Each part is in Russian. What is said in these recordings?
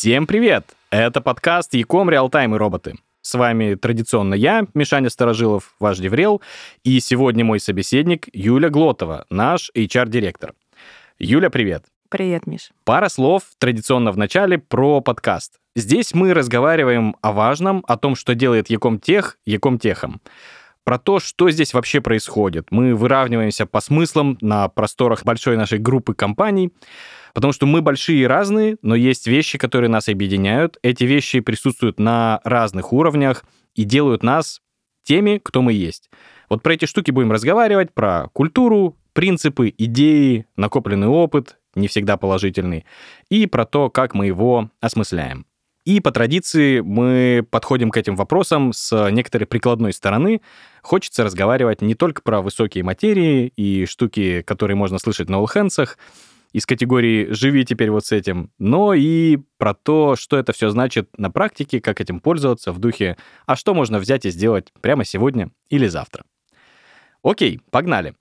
Всем привет! Это подкаст Ecom Realtime и роботы. С вами традиционно я, Мишаня Старожилов, ваш DevRel, и сегодня мой собеседник Юля Глотова, наш HR-директор. Юля, привет! Привет, Миш. Пара слов традиционно в начале про подкаст. Здесь мы разговариваем о важном, о том, что делает Ecom Tech Ecom Tech ом про то, что здесь вообще происходит. Мы выравниваемся по смыслам на просторах большой нашей группы компаний, потому что мы большие и разные, но есть вещи, которые нас объединяют. Эти вещи присутствуют на разных уровнях и делают нас теми, кто мы есть. Вот про эти штуки будем разговаривать, про культуру, принципы, идеи, накопленный опыт, не всегда положительный, и про то, как мы его осмысляем. И по традиции мы подходим к этим вопросам с некоторой прикладной стороны. Хочется разговаривать не только про высокие материи и штуки, которые можно слышать на олхенсах, из категории «живи теперь вот с этим», но и про то, что это все значит на практике, как этим пользоваться в духе «а что можно взять и сделать прямо сегодня или завтра?». Окей, погнали.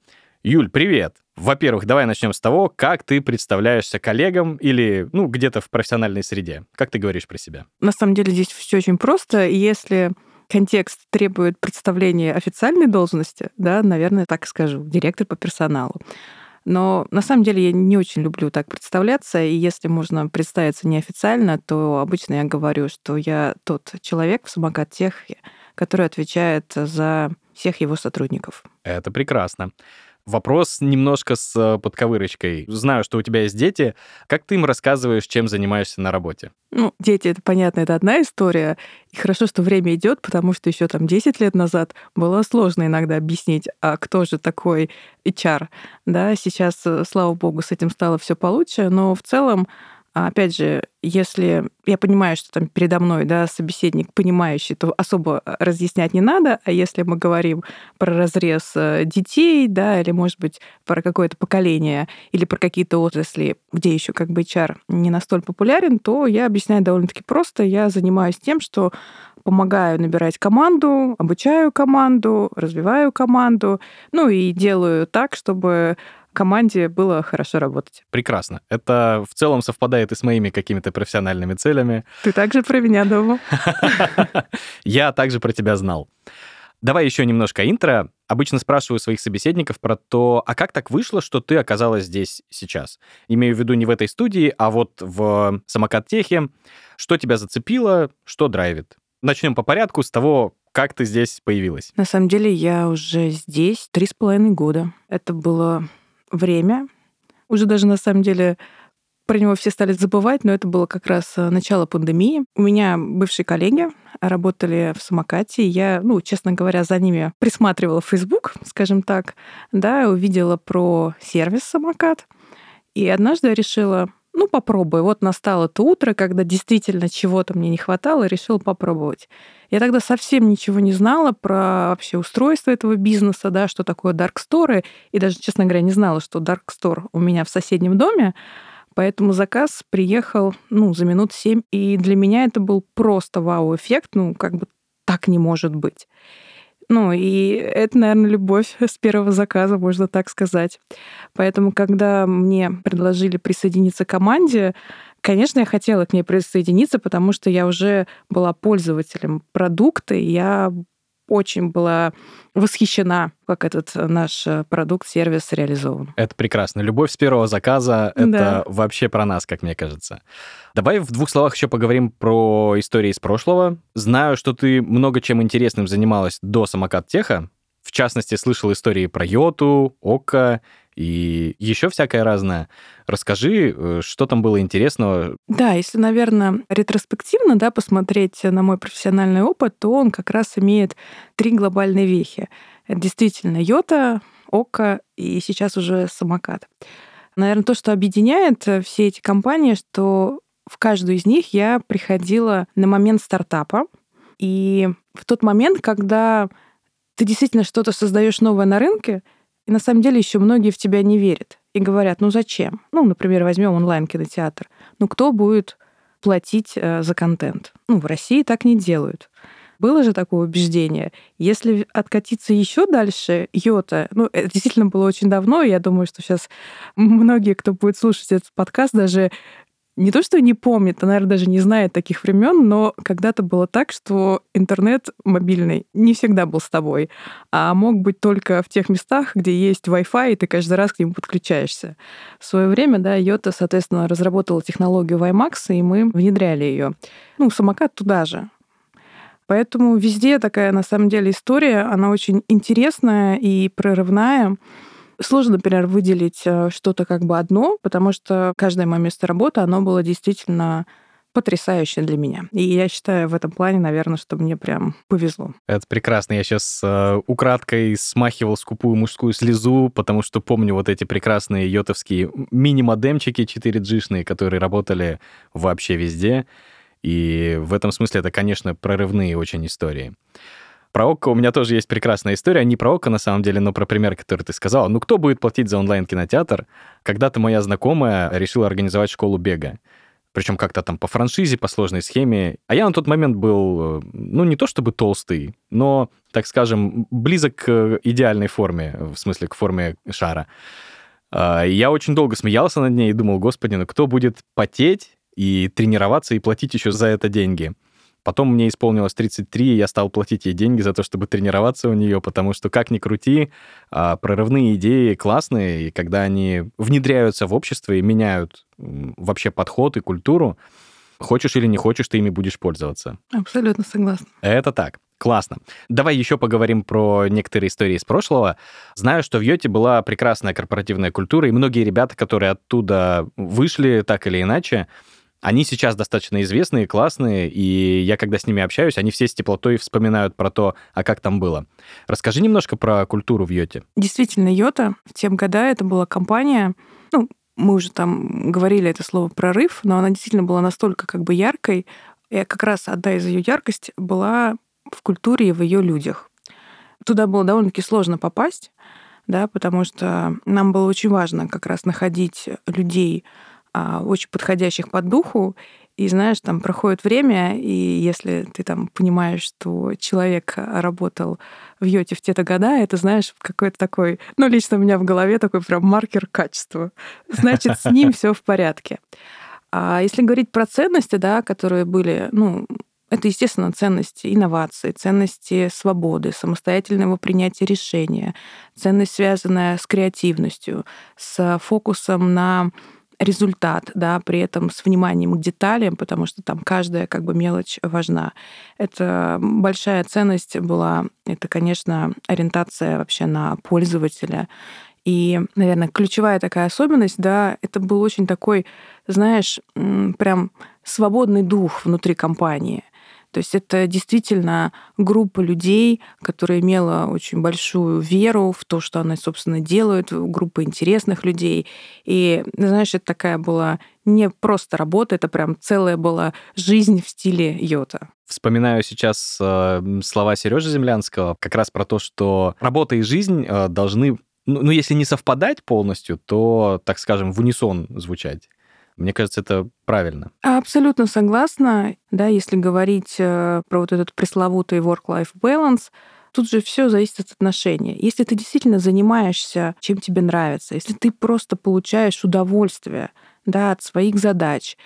Юль, привет. Во-первых, давай начнем с того, как ты представляешься коллегам или, ну, где-то в профессиональной среде. Как ты говоришь про себя? На самом деле здесь все очень просто. Если контекст требует представления официальной должности, да, наверное, так скажу, директор по персоналу. Но на самом деле я не очень люблю так представляться, и если можно представиться неофициально, то обычно я говорю, что я тот человек в самокат техе, который отвечает за всех его сотрудников. Это прекрасно. Вопрос немножко с э, подковырочкой. Знаю, что у тебя есть дети. Как ты им рассказываешь, чем занимаешься на работе? Ну, дети, это понятно, это одна история. И хорошо, что время идет, потому что еще там 10 лет назад было сложно иногда объяснить, а кто же такой HR. Да, сейчас, э, слава богу, с этим стало все получше, но в целом а опять же, если я понимаю, что там передо мной да, собеседник понимающий, то особо э, разъяснять не надо. А если мы говорим про разрез э, детей, да, или, может быть, про какое-то поколение, или про какие-то отрасли, где еще как бы HR не настолько популярен, то я объясняю довольно-таки просто. Я занимаюсь тем, что помогаю набирать команду, обучаю команду, развиваю команду, ну и делаю так, чтобы команде было хорошо работать. Прекрасно. Это в целом совпадает и с моими какими-то профессиональными целями. Ты также про меня думал. Я также про тебя знал. Давай еще немножко интро. Обычно спрашиваю своих собеседников про то, а как так вышло, что ты оказалась здесь сейчас? Имею в виду не в этой студии, а вот в самокат-техе. Что тебя зацепило, что драйвит? Начнем по порядку с того, как ты здесь появилась. На самом деле я уже здесь три с половиной года. Это было время. Уже даже на самом деле про него все стали забывать, но это было как раз э, начало пандемии. У меня бывшие коллеги работали в самокате, я, ну, честно говоря, за ними присматривала Facebook, скажем так, да, увидела про сервис самокат, и однажды я решила, ну, попробуй. Вот настало то утро, когда действительно чего-то мне не хватало, и решила попробовать. Я тогда совсем ничего не знала про вообще устройство этого бизнеса, да, что такое Dark Store, и даже, честно говоря, не знала, что Dark Store у меня в соседнем доме, Поэтому заказ приехал, ну, за минут семь, и для меня это был просто вау-эффект, ну, как бы так не может быть. Ну, и это, наверное, любовь с первого заказа, можно так сказать. Поэтому, когда мне предложили присоединиться к команде, конечно, я хотела к ней присоединиться, потому что я уже была пользователем продукта, и я очень была восхищена, как этот наш продукт, сервис реализован. Это прекрасно. Любовь с первого заказа — это да. вообще про нас, как мне кажется. Давай в двух словах еще поговорим про истории из прошлого. Знаю, что ты много чем интересным занималась до самокат теха. В частности, слышал истории про Йоту, Ока и еще всякое разное. Расскажи, э, что там было интересного? Да, если, наверное, ретроспективно да, посмотреть на мой профессиональный опыт, то он как раз имеет три глобальные вехи. Это действительно Йота, Ока и сейчас уже самокат. Наверное, то, что объединяет э, все эти компании, что в каждую из них я приходила на момент стартапа. И в тот момент, когда ты действительно что-то создаешь новое на рынке, и на самом деле еще многие в тебя не верят и говорят, ну зачем? Ну, например, возьмем онлайн-кинотеатр. Ну, кто будет платить э, за контент? Ну, в России так не делают. Было же такое убеждение. Если откатиться еще дальше, Йота, ну, это действительно было очень давно, я думаю, что сейчас многие, кто будет слушать этот подкаст, даже не то, что не помнит, а, наверное, даже не знает таких времен, но когда-то было так, что интернет мобильный не всегда был с тобой, а мог быть только в тех местах, где есть Wi-Fi, и ты каждый раз к нему подключаешься. В свое время, да, Йота, соответственно, разработала технологию WiMAX, и мы внедряли ее. Ну, самокат туда же. Поэтому везде такая, на самом деле, история, она очень интересная и прорывная. Сложно, например, выделить э, что-то как бы одно, потому что каждое мое место работы, оно было действительно потрясающее для меня. И я считаю в этом плане, наверное, что мне прям повезло. Это прекрасно. Я сейчас э, украдкой смахивал скупую мужскую слезу, потому что помню вот эти прекрасные йотовские мини-модемчики 4G-шные, которые работали вообще везде. И в этом смысле это, конечно, прорывные очень истории. Про ОККО у меня тоже есть прекрасная история. Не про ОККО, на самом деле, но про пример, который ты сказал. Ну, кто будет платить за онлайн-кинотеатр? Когда-то моя знакомая решила организовать школу бега. Причем как-то там по франшизе, по сложной схеме. А я на тот момент был, ну, не то чтобы толстый, но, так скажем, близок к идеальной форме, в смысле, к форме шара. А, я очень долго смеялся над ней и думал, господи, ну кто будет потеть и тренироваться и платить еще за это деньги? Потом мне исполнилось 33, и я стал платить ей деньги за то, чтобы тренироваться у нее, потому что, как ни крути, а, прорывные идеи классные, и когда они внедряются в общество и меняют вообще подход и культуру, хочешь или не хочешь, ты ими будешь пользоваться. Абсолютно согласна. Это так. Классно. Давай еще поговорим про некоторые истории из прошлого. Знаю, что в Йоте была прекрасная корпоративная культура, и многие ребята, которые оттуда вышли так или иначе, они сейчас достаточно известные, классные, и я, когда с ними общаюсь, они все с теплотой вспоминают про то, а как там было. Расскажи немножко про культуру в Йоте. Действительно, Йота в те года это была компания, ну, мы уже там говорили это слово «прорыв», но она действительно была настолько как бы яркой, и как раз одна из ее яркость была в культуре и в ее людях. Туда было довольно-таки сложно попасть, да, потому что нам было очень важно как раз находить людей, очень подходящих под духу. И знаешь, там проходит время, и если ты там понимаешь, что человек работал в Йоте в те-то года, это, знаешь, какой-то такой, ну, лично у меня в голове такой прям маркер качества. Значит, с ним все в порядке. А если говорить про ценности, да, которые были, ну, это, естественно, ценности инноваций, ценности свободы, самостоятельного принятия решения, ценность, связанная с креативностью, с фокусом на результат, да, при этом с вниманием к деталям, потому что там каждая как бы мелочь важна. Это большая ценность была, это, конечно, ориентация вообще на пользователя. И, наверное, ключевая такая особенность, да, это был очень такой, знаешь, прям свободный дух внутри компании. То есть это действительно группа людей, которая имела очень большую веру в то, что она, собственно, делает, группа интересных людей. И, знаешь, это такая была не просто работа, это прям целая была жизнь в стиле йота. Вспоминаю сейчас э, слова Сережи Землянского как раз про то, что работа и жизнь э, должны, ну, ну, если не совпадать полностью, то, так скажем, в унисон звучать. Мне кажется, это правильно. Абсолютно согласна. Да, если говорить э, про вот этот пресловутый work-life balance, тут же все зависит от отношения. Если ты действительно занимаешься, чем тебе нравится, если ты просто получаешь удовольствие да, от своих задач,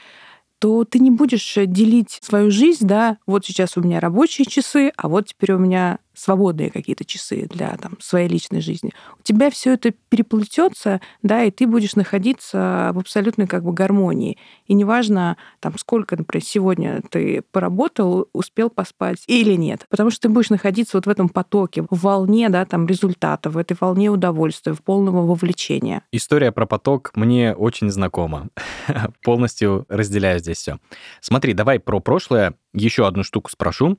то ты не будешь делить свою жизнь, да, вот сейчас у меня рабочие часы, а вот теперь у меня свободные какие-то часы для там, своей личной жизни. У тебя все это переплетется, да, и ты будешь находиться в абсолютной как бы гармонии. И неважно, там, сколько, например, сегодня ты поработал, успел поспать или нет. Потому что ты будешь находиться вот в этом потоке, в волне, да, там, результатов, в этой волне удовольствия, в полного вовлечения. История про поток мне очень знакома. Полностью разделяю здесь все. Смотри, давай про прошлое еще одну штуку спрошу.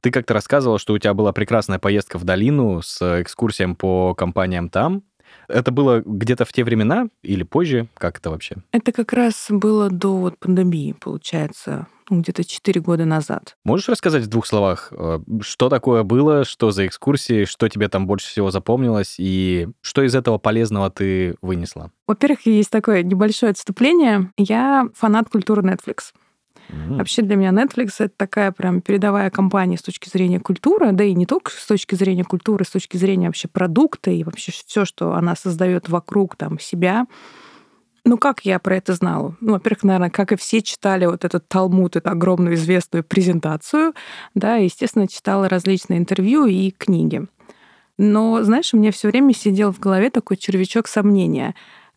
Ты как-то рассказывала, что у тебя была прекрасная поездка в долину с экскурсием по компаниям там. Это было где-то в те времена или позже? Как это вообще? Это как раз было до вот пандемии, получается, ну, где-то 4 года назад. Можешь рассказать в двух словах, э, что такое было, что за экскурсии, что тебе там больше всего запомнилось, и что из этого полезного ты вынесла? Во-первых, есть такое небольшое отступление. Я фанат культуры Netflix. Mm-hmm. Вообще для меня Netflix это такая прям передовая компания с точки зрения культуры, да и не только с точки зрения культуры, с точки зрения вообще продукта и вообще все, что она создает вокруг там себя. Ну, как я про это знала? Ну, во-первых, наверное, как и все читали вот этот Талмуд, эту огромную известную презентацию, да, и, естественно, читала различные интервью и книги. Но, знаешь, у меня все время сидел в голове такой червячок сомнения.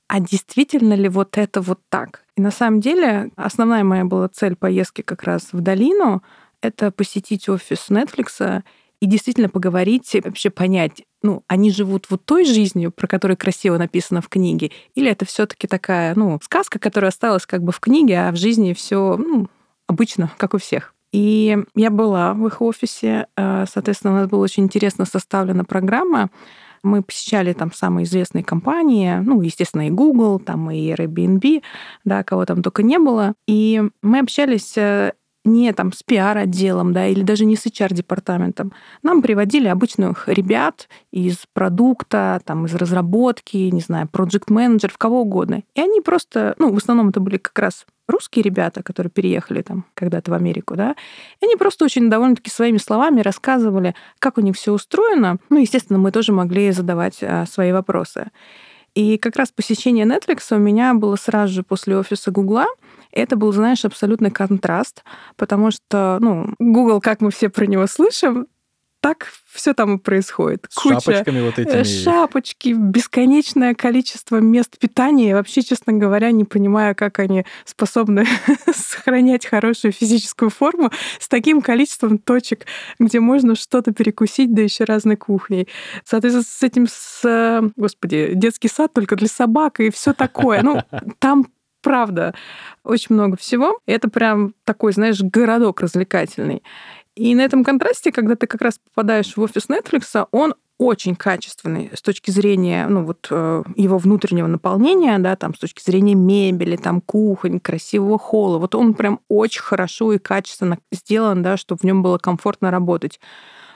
А действительно ли вот это вот так? И на самом деле основная моя была цель поездки как раз в долину — это посетить офис Netflix и действительно поговорить, вообще понять, ну, они живут вот той жизнью, про которую красиво написано в книге, или это все таки такая, ну, сказка, которая осталась как бы в книге, а в жизни все ну, обычно, как у всех. И я была в их офисе. Э, соответственно, у нас была очень интересно составлена программа. Мы посещали там самые известные компании, ну, естественно, и Google, там и Airbnb, да, кого там только не было. И мы общались э, не там с пиар-отделом, да, или даже не с HR-департаментом. Нам приводили обычных ребят из продукта, там, из разработки, не знаю, проект-менеджеров, кого угодно. И они просто, ну, в основном это были как раз русские ребята, которые переехали там когда-то в Америку, да, и они просто очень довольно-таки своими словами рассказывали, как у них все устроено. Ну, естественно, мы тоже могли задавать а, свои вопросы. И как раз посещение Netflix у меня было сразу же после офиса Гугла. Это был, знаешь, абсолютный контраст, потому что, ну, Google, как мы все про него слышим, так все там и происходит. С Куча шапочками вот этими. Шапочки, бесконечное количество мест питания. Я вообще, честно говоря, не понимаю, как они способны сохранять хорошую физическую форму с таким количеством точек, где можно что-то перекусить, да еще разной кухней. Соответственно, с этим, с, господи, детский сад только для собак и все такое. Ну, там правда, очень много всего. Это прям такой, знаешь, городок развлекательный. И на этом контрасте, когда ты как раз попадаешь в офис Netflix, он очень качественный с точки зрения ну, вот, э, его внутреннего наполнения, да, там, с точки зрения мебели, там, кухонь, красивого холла. Вот он прям очень хорошо и качественно сделан, да, чтобы в нем было комфортно работать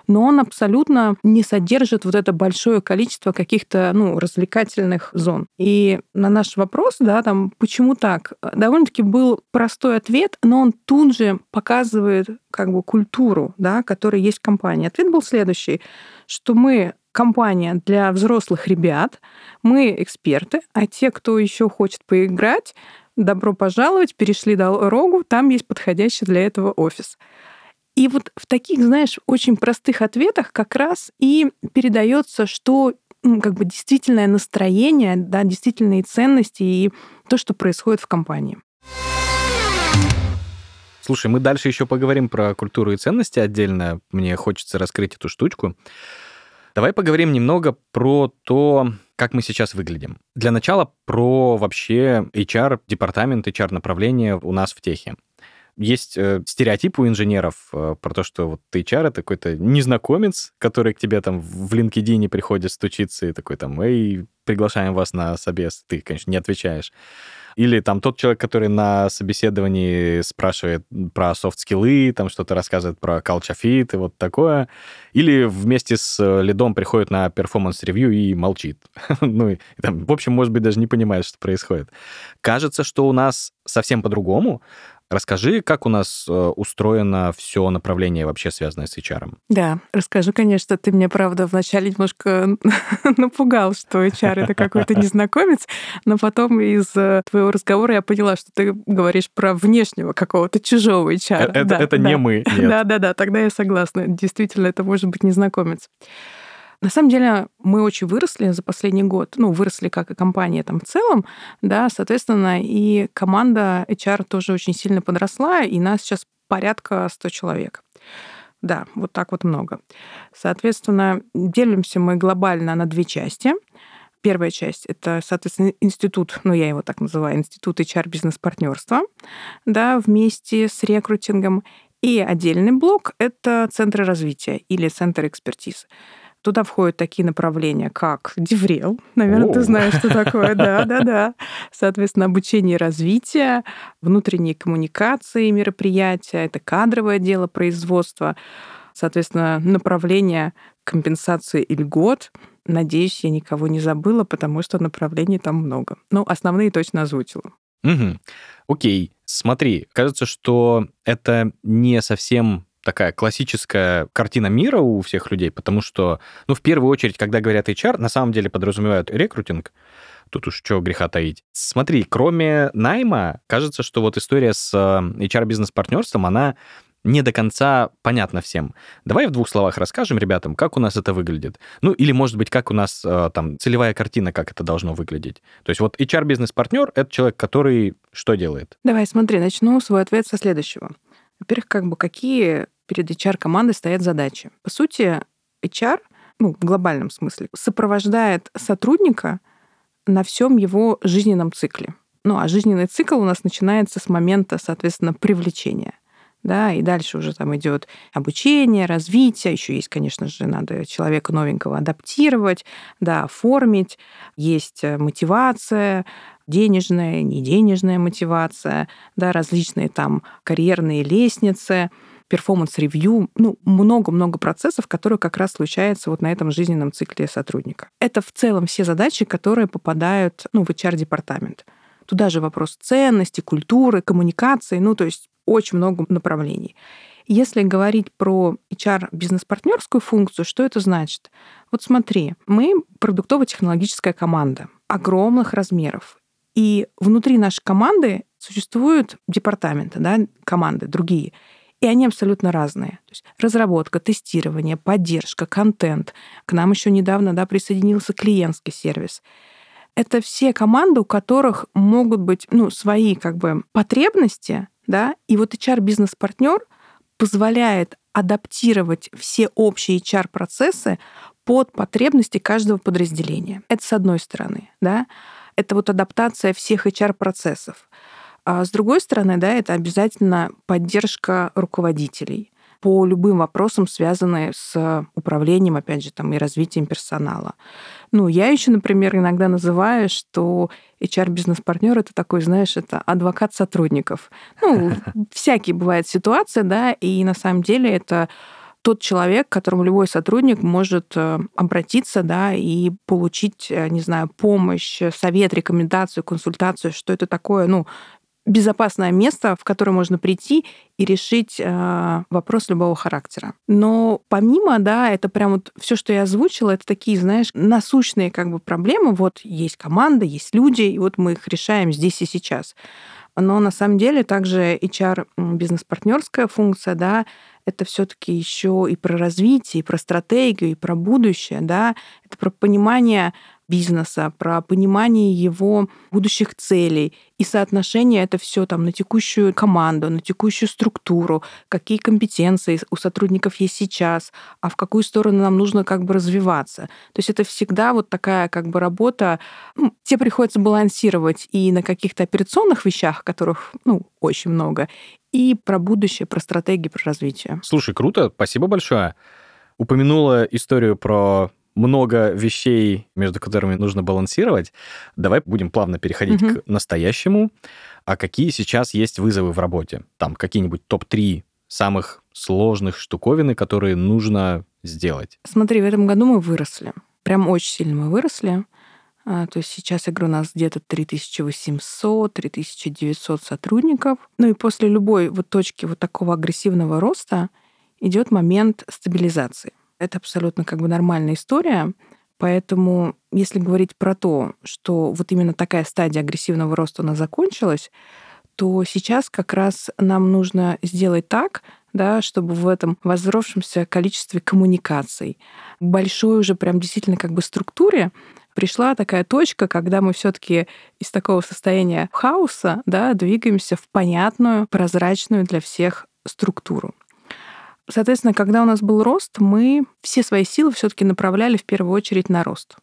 но он абсолютно не содержит вот это большое количество каких-то ну, развлекательных зон. И на наш вопрос, да, там, почему так, довольно-таки был простой ответ, но он тут же показывает как бы культуру, да, которая есть в компании. Ответ был следующий, что мы компания для взрослых ребят, мы эксперты, а те, кто еще хочет поиграть, добро пожаловать, перешли дорогу, там есть подходящий для этого офис. И вот в таких, знаешь, очень простых ответах как раз и передается, что как бы действительное настроение, да, действительные ценности и то, что происходит в компании. Слушай, мы дальше еще поговорим про культуру и ценности отдельно. Мне хочется раскрыть эту штучку. Давай поговорим немного про то, как мы сейчас выглядим. Для начала про вообще HR, департамент, HR-направление у нас в техе. Есть э, стереотип у инженеров э, про то, что вот ты HR — это какой-то незнакомец, который к тебе там в LinkedIn приходит стучиться и такой там, эй, приглашаем вас на собес. Ты, конечно, не отвечаешь. Или там тот человек, который на собеседовании спрашивает про софт-скиллы, там что-то рассказывает про fit и вот такое. Или вместе с лидом приходит на performance review и молчит. ну, и, там, в общем, может быть, даже не понимает, что происходит. Кажется, что у нас совсем по-другому. Расскажи, как у нас э, устроено все направление вообще связанное с HR. Да, расскажу, конечно. Ты мне, правда, вначале немножко напугал, что HR — это какой-то незнакомец, но потом из э, твоего разговора я поняла, что ты говоришь про внешнего какого-то чужого HR. Это, да, это да. не мы, Да-да-да, тогда я согласна. Действительно, это может быть незнакомец. На самом деле мы очень выросли за последний год. Ну, выросли как и компания там в целом, да, соответственно, и команда HR тоже очень сильно подросла, и нас сейчас порядка 100 человек. Да, вот так вот много. Соответственно, делимся мы глобально на две части. Первая часть — это, соответственно, институт, ну, я его так называю, институт HR-бизнес-партнерства, да, вместе с рекрутингом. И отдельный блок — это центры развития или центр экспертизы. Туда входят такие направления, как Деврел. Наверное, О. ты знаешь, что такое. Да, да, да. Соответственно, обучение и развитие, внутренние коммуникации мероприятия, это кадровое дело производства, соответственно, направление компенсации и льгот. Надеюсь, я никого не забыла, потому что направлений там много. Ну, основные точно озвучила. Угу. Окей, смотри, кажется, что это не совсем такая классическая картина мира у всех людей, потому что, ну, в первую очередь, когда говорят HR, на самом деле подразумевают рекрутинг, Тут уж что греха таить. Смотри, кроме найма, кажется, что вот история с э, HR-бизнес-партнерством, она не до конца понятно всем. Давай в двух словах расскажем ребятам, как у нас это выглядит. Ну, или, может быть, как у нас э, там целевая картина, как это должно выглядеть. То есть вот HR-бизнес-партнер — это человек, который что делает? Давай, смотри, начну свой ответ со следующего. Во-первых, как бы какие перед HR-командой стоят задачи? По сути, HR, ну, в глобальном смысле, сопровождает сотрудника на всем его жизненном цикле. Ну, а жизненный цикл у нас начинается с момента, соответственно, привлечения да, и дальше уже там идет обучение, развитие, еще есть, конечно же, надо человека новенького адаптировать, да, оформить, есть э, мотивация, денежная, неденежная мотивация, да, различные там карьерные лестницы, performance review, ну, много-много процессов, которые как раз случаются вот на этом жизненном цикле сотрудника. Это в целом все задачи, которые попадают ну, в HR-департамент. Туда же вопрос ценности, культуры, коммуникации, ну, то есть очень много направлений. Если говорить про HR-бизнес-партнерскую функцию, что это значит? Вот смотри, мы продуктово-технологическая команда огромных размеров. И внутри нашей команды существуют департаменты, да, команды другие. И они абсолютно разные. То есть разработка, тестирование, поддержка, контент. К нам еще недавно да, присоединился клиентский сервис. Это все команды, у которых могут быть ну, свои как бы, потребности, да, и вот HR-бизнес-партнер позволяет адаптировать все общие HR-процессы под потребности каждого подразделения. Это с одной стороны, да, это вот адаптация всех HR-процессов. А с другой стороны, да, это обязательно поддержка руководителей по любым вопросам, связанным с управлением, опять же, там, и развитием персонала. Ну, я еще, например, иногда называю, что HR-бизнес-партнер это такой, знаешь, это адвокат сотрудников. Ну, всякие бывают ситуации, да, и на самом деле это тот человек, к которому любой сотрудник может э, обратиться, да, и получить, э, не знаю, помощь, совет, рекомендацию, консультацию, что это такое, ну, безопасное место, в которое можно прийти и решить э, вопрос любого характера. Но помимо, да, это прям вот все, что я озвучила, это такие, знаешь, насущные как бы проблемы. Вот есть команда, есть люди, и вот мы их решаем здесь и сейчас. Но на самом деле также HR бизнес-партнерская функция, да, это все-таки еще и про развитие, и про стратегию, и про будущее, да, это про понимание бизнеса, про понимание его будущих целей и соотношение это все там на текущую команду, на текущую структуру, какие компетенции у сотрудников есть сейчас, а в какую сторону нам нужно как бы развиваться. То есть это всегда вот такая как бы работа, ну, тебе приходится балансировать и на каких-то операционных вещах, которых, ну, очень много, и про будущее, про стратегии, про развитие. Слушай, круто, спасибо большое. Упомянула историю про много вещей, между которыми нужно балансировать. Давай будем плавно переходить угу. к настоящему. А какие сейчас есть вызовы в работе? Там какие-нибудь топ-3 самых сложных штуковины, которые нужно сделать? Смотри, в этом году мы выросли. Прям очень сильно мы выросли. А, то есть сейчас, я говорю, у нас где-то 3800-3900 сотрудников. Ну и после любой вот точки вот такого агрессивного роста идет момент стабилизации. Это абсолютно как бы нормальная история. Поэтому, если говорить про то, что вот именно такая стадия агрессивного роста у нас закончилась, то сейчас как раз нам нужно сделать так, да, чтобы в этом возросшемся количестве коммуникаций, большой уже прям действительно как бы структуре пришла такая точка, когда мы все-таки из такого состояния хаоса да, двигаемся в понятную, прозрачную для всех структуру. Соответственно, когда у нас был рост, мы все свои силы все-таки направляли в первую очередь на рост.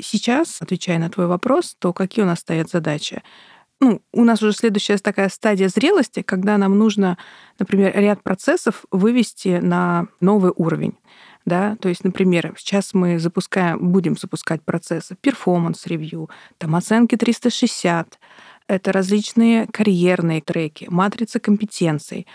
Сейчас, отвечая на твой вопрос, то какие у нас стоят задачи? Ну, у нас уже следующая такая стадия зрелости, когда нам нужно, например, ряд процессов вывести на новый уровень. Да? То есть, например, сейчас мы запускаем, будем запускать процессы performance review, там оценки 360, это различные карьерные треки, матрицы компетенций,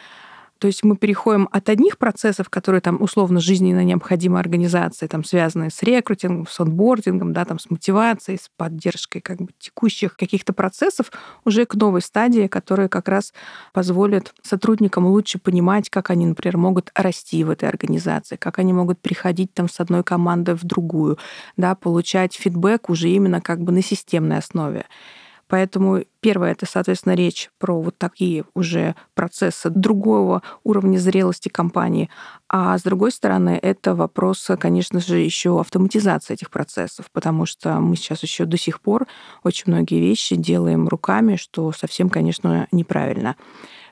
То есть мы переходим от одних процессов, которые там условно жизненно необходимы организации, там связанные с рекрутингом, с онбордингом, да, там с мотивацией, с поддержкой как бы текущих каких-то процессов, уже к новой стадии, которая как раз позволит сотрудникам лучше понимать, как они, например, могут расти в этой организации, как они могут переходить там с одной команды в другую, да, получать фидбэк уже именно как бы на системной основе. Поэтому первое это, соответственно, речь про вот такие уже процессы другого уровня зрелости компании. А с другой стороны, это вопрос, конечно же, еще автоматизации этих процессов, потому что мы сейчас еще до сих пор очень многие вещи делаем руками, что совсем, конечно, неправильно.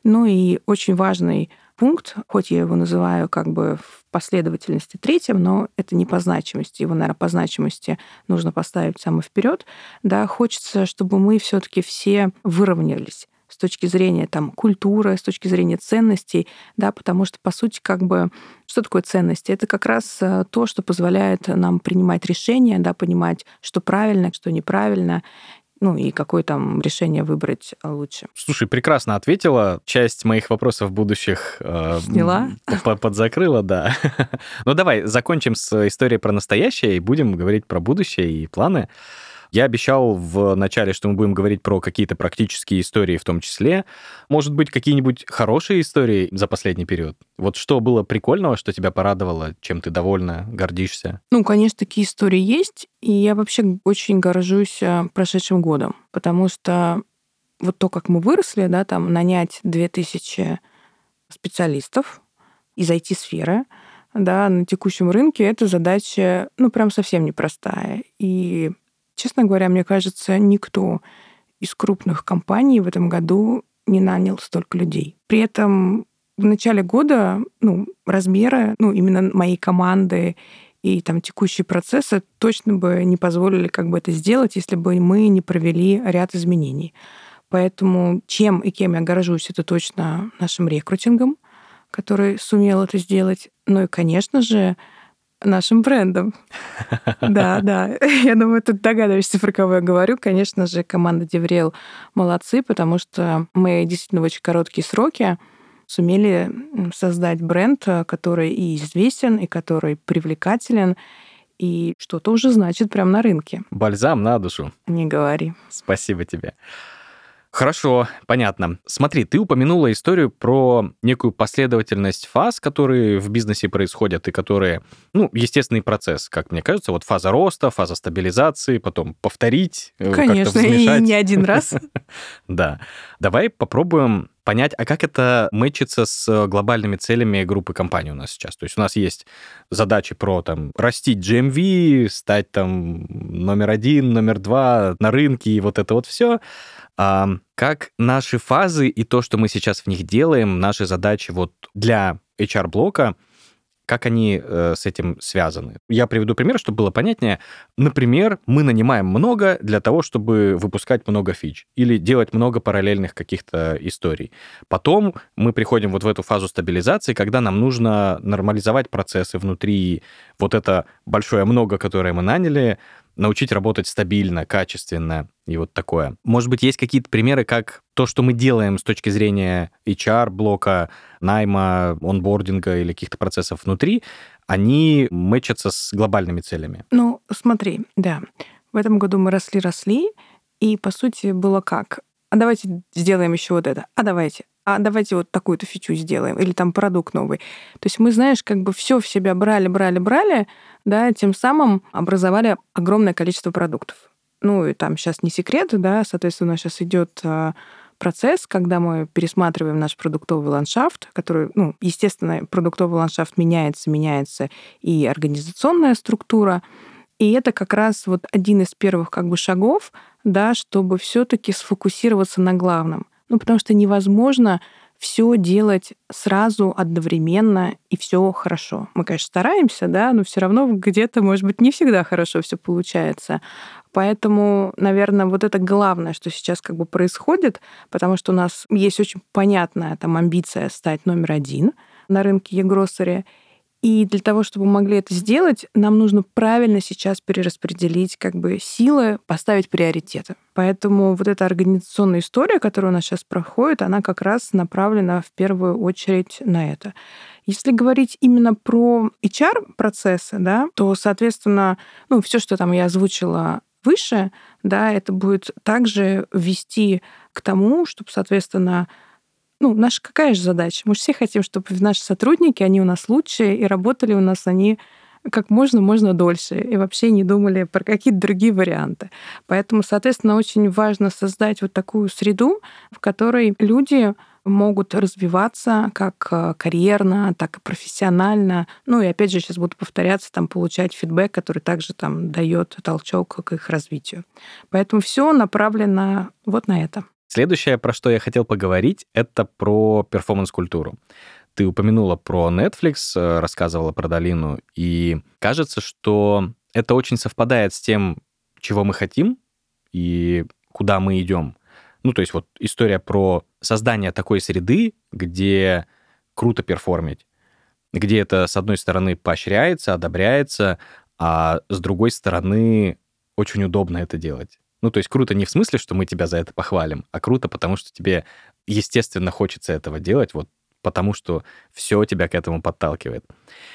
Ну и очень важный пункт, хоть я его называю как бы в последовательности третьим, но это не по значимости. Его, наверное, по значимости нужно поставить самый вперед. Да, хочется, чтобы мы все-таки все выровнялись с точки зрения там, культуры, с точки зрения ценностей, да, потому что, по сути, как бы, что такое ценности? Это как раз э, то, что позволяет нам принимать решения, да, понимать, что правильно, что неправильно, ну и какое там решение выбрать э, лучше. Слушай, прекрасно ответила. Часть моих вопросов будущих э, Сняла? подзакрыла, да. ну давай закончим с историей про настоящее и будем говорить про будущее и планы. Я обещал в начале, что мы будем говорить про какие-то практические истории в том числе. Может быть, какие-нибудь хорошие истории за последний период? Вот что было прикольного, что тебя порадовало, чем ты довольна, гордишься? Ну, конечно, такие истории есть. И я вообще очень горжусь э, прошедшим годом, потому что вот то, как мы выросли, да, там нанять 2000 специалистов из IT-сферы, да, на текущем рынке, это задача, ну, прям совсем непростая. И Честно говоря, мне кажется, никто из крупных компаний в этом году не нанял столько людей. При этом в начале года ну, размеры ну, именно моей команды и там текущие процессы точно бы не позволили как бы это сделать, если бы мы не провели ряд изменений. Поэтому чем и кем я горжусь, это точно нашим рекрутингом, который сумел это сделать. Ну и, конечно же, нашим брендом. Да, да. Я думаю, ты догадываешься, про кого я говорю. Конечно же, команда Деврел молодцы, потому что мы действительно в очень короткие сроки сумели создать бренд, который и известен, и который привлекателен, и что-то уже значит прямо на рынке. Бальзам на душу. Не говори. Спасибо тебе. Хорошо, понятно. Смотри, ты упомянула историю про некую последовательность фаз, которые в бизнесе происходят и которые, ну, естественный процесс, как мне кажется, вот фаза роста, фаза стабилизации, потом повторить, э, Конечно, и не один раз. Да. Давай попробуем понять, а как это мэчится с глобальными целями группы компаний у нас сейчас. То есть у нас есть задачи про там растить GMV, стать там номер один, номер два на рынке и вот это вот все. А как наши фазы и то, что мы сейчас в них делаем, наши задачи вот для HR-блока, как они э, с этим связаны. Я приведу пример, чтобы было понятнее. Например, мы нанимаем много для того, чтобы выпускать много фич или делать много параллельных каких-то историй. Потом мы приходим вот в эту фазу стабилизации, когда нам нужно нормализовать процессы внутри вот это большое много, которое мы наняли, научить работать стабильно, качественно и вот такое. Может быть, есть какие-то примеры, как то, что мы делаем с точки зрения HR-блока, найма, онбординга или каких-то процессов внутри, они мэчатся с глобальными целями? Ну, смотри, да. В этом году мы росли-росли, и, по сути, было как? А давайте сделаем еще вот это. А давайте а давайте вот такую-то фичу сделаем, или там продукт новый. То есть мы, знаешь, как бы все в себя брали, брали, брали, да, тем самым образовали огромное количество продуктов. Ну, и там сейчас не секрет, да, соответственно, у нас сейчас идет а, процесс, когда мы пересматриваем наш продуктовый ландшафт, который, ну, естественно, продуктовый ландшафт меняется, меняется и организационная структура, и это как раз вот один из первых как бы шагов, да, чтобы все-таки сфокусироваться на главном. Ну, потому что невозможно все делать сразу, одновременно, и все хорошо. Мы, конечно, стараемся, да, но все равно где-то, может быть, не всегда хорошо все получается. Поэтому, наверное, вот это главное, что сейчас как бы происходит, потому что у нас есть очень понятная там амбиция стать номер один на рынке e И для того, чтобы мы могли это сделать, нам нужно правильно сейчас перераспределить как бы силы, поставить приоритеты. Поэтому вот эта организационная история, которая у нас сейчас проходит, она как раз направлена в первую очередь на это. Если говорить именно про HR-процессы, да, то, соответственно, ну, все, что там я озвучила выше, да, это будет также вести к тому, чтобы, соответственно, ну, наша какая же задача? Мы же все хотим, чтобы наши сотрудники, они у нас лучшие, и работали у нас они как можно, можно дольше, и вообще не думали про какие-то другие варианты. Поэтому, соответственно, очень важно создать вот такую среду, в которой люди могут развиваться как э, карьерно, так и профессионально. Ну и опять же сейчас буду повторяться, там получать фидбэк, который также там дает толчок к их развитию. Поэтому все направлено вот на это. Следующее, про что я хотел поговорить, это про перформанс-культуру. Ты упомянула про Netflix, э, рассказывала про Долину, и кажется, что это очень совпадает с тем, чего мы хотим и куда мы идем. Ну, то есть вот история про создание такой среды, где круто перформить, где это, с одной стороны, поощряется, одобряется, а с другой стороны, очень удобно это делать. Ну, то есть круто не в смысле, что мы тебя за это похвалим, а круто, потому что тебе, естественно, хочется этого делать, вот потому что все тебя к этому подталкивает.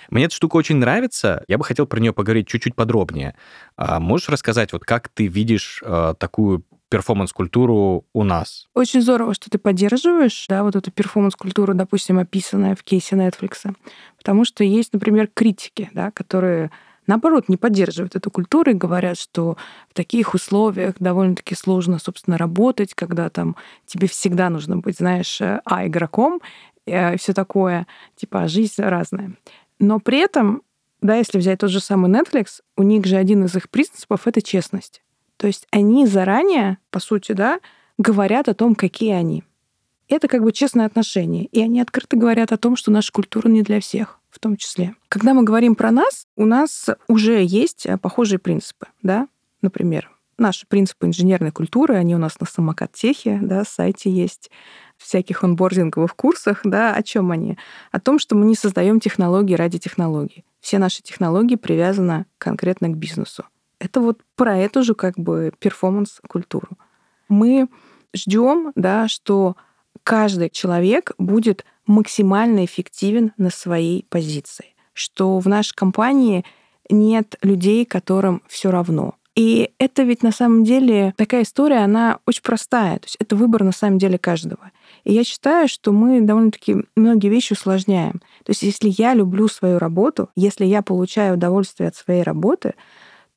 Мне эта штука очень нравится, я бы хотел про нее поговорить чуть-чуть подробнее. А можешь рассказать, вот как ты видишь э, такую перформанс-культуру у нас. Очень здорово, что ты поддерживаешь, да, вот эту перформанс-культуру, допустим, описанная в кейсе Netflix. Потому что есть, например, критики, да, которые наоборот, не поддерживают эту культуру и говорят, что в таких условиях довольно-таки сложно, собственно, работать, когда там тебе всегда нужно быть, знаешь, э, а игроком, и все такое, типа, жизнь разная. Но при этом, да, если взять тот же самый Netflix, у них же один из их принципов — это честность. То есть они заранее, по сути, да, говорят о том, какие они. Это как бы честное отношение. И они открыто говорят о том, что наша культура не для всех в том числе. Когда мы говорим про нас, у нас уже есть э, похожие принципы, да, например, наши принципы инженерной культуры, они у нас на самокат-техе, да, сайте есть, всяких онбординговых курсах, да, о чем они? О том, что мы не создаем технологии ради технологий. Все наши технологии привязаны конкретно к бизнесу. Это вот про эту же как бы перформанс-культуру. Мы ждем, да, что каждый человек будет максимально эффективен на своей позиции, что в нашей компании нет людей, которым все равно. И это ведь на самом деле такая история, она очень простая. То есть это выбор на самом деле каждого. И я считаю, что мы довольно-таки многие вещи усложняем. То есть если я люблю свою работу, если я получаю удовольствие от своей работы,